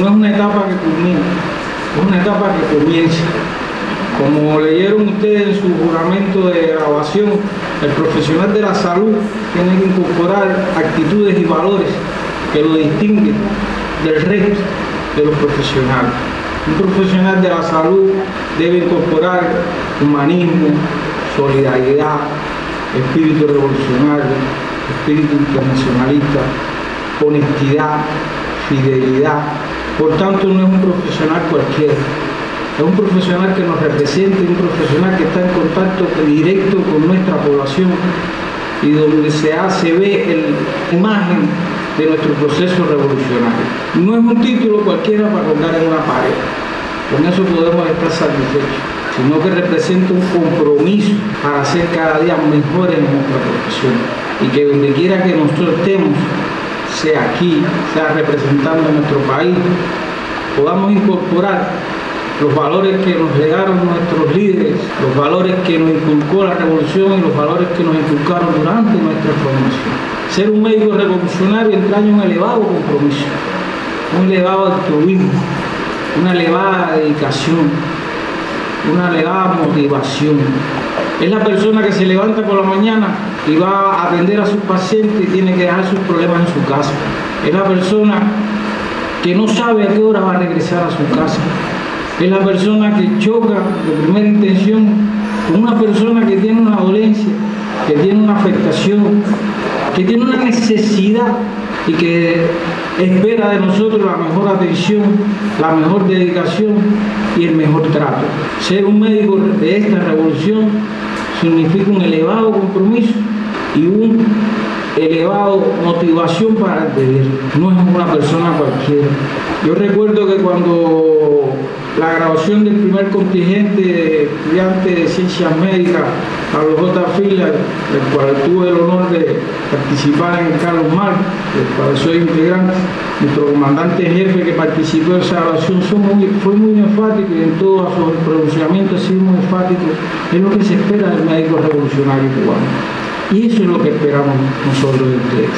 no es una etapa que culmina, es una etapa que comienza. Como leyeron ustedes en su juramento de grabación, el profesional de la salud tiene que incorporar actitudes y valores que lo distinguen del resto de los profesionales. Un profesional de la salud debe incorporar humanismo, solidaridad, espíritu revolucionario, espíritu internacionalista, honestidad, fidelidad. Por tanto, no es un profesional cualquiera, es un profesional que nos representa, un profesional que está en contacto directo con nuestra población y donde se hace, ve la imagen de nuestro proceso revolucionario. No es un título cualquiera para colgar en una pared, con eso podemos estar satisfechos, sino que representa un compromiso para ser cada día mejores en nuestra profesión y que donde quiera que nosotros estemos, sea aquí, sea representando a nuestro país, podamos incorporar los valores que nos legaron nuestros líderes, los valores que nos inculcó la revolución y los valores que nos inculcaron durante nuestra formación. Ser un médico revolucionario entraña un elevado compromiso, un elevado altruismo, una elevada dedicación, una elevada motivación. Es la persona que se levanta por la mañana y va a atender a sus pacientes y tiene que dejar sus problemas en su casa. Es la persona que no sabe a qué hora va a regresar a su casa. Es la persona que choca de primera intención una persona que tiene una dolencia, que tiene una afectación, que tiene una necesidad y que espera de nosotros la mejor atención, la mejor dedicación y el mejor trato. Ser un médico de esta revolución significa un elevado compromiso y un elevado motivación para el deber. No es una persona cualquiera. Yo recuerdo que cuando la grabación del primer contingente de estudiantes de ciencias médicas a los J. Fila, del cual tuve el honor de participar en Carlos Mar, del cual soy integrante, nuestro comandante jefe que participó en esa grabación fue muy enfático y en todo su pronunciamiento ha sido muy enfático es lo que se espera del médico revolucionario cubano. Y eso es lo que esperamos nosotros de ustedes.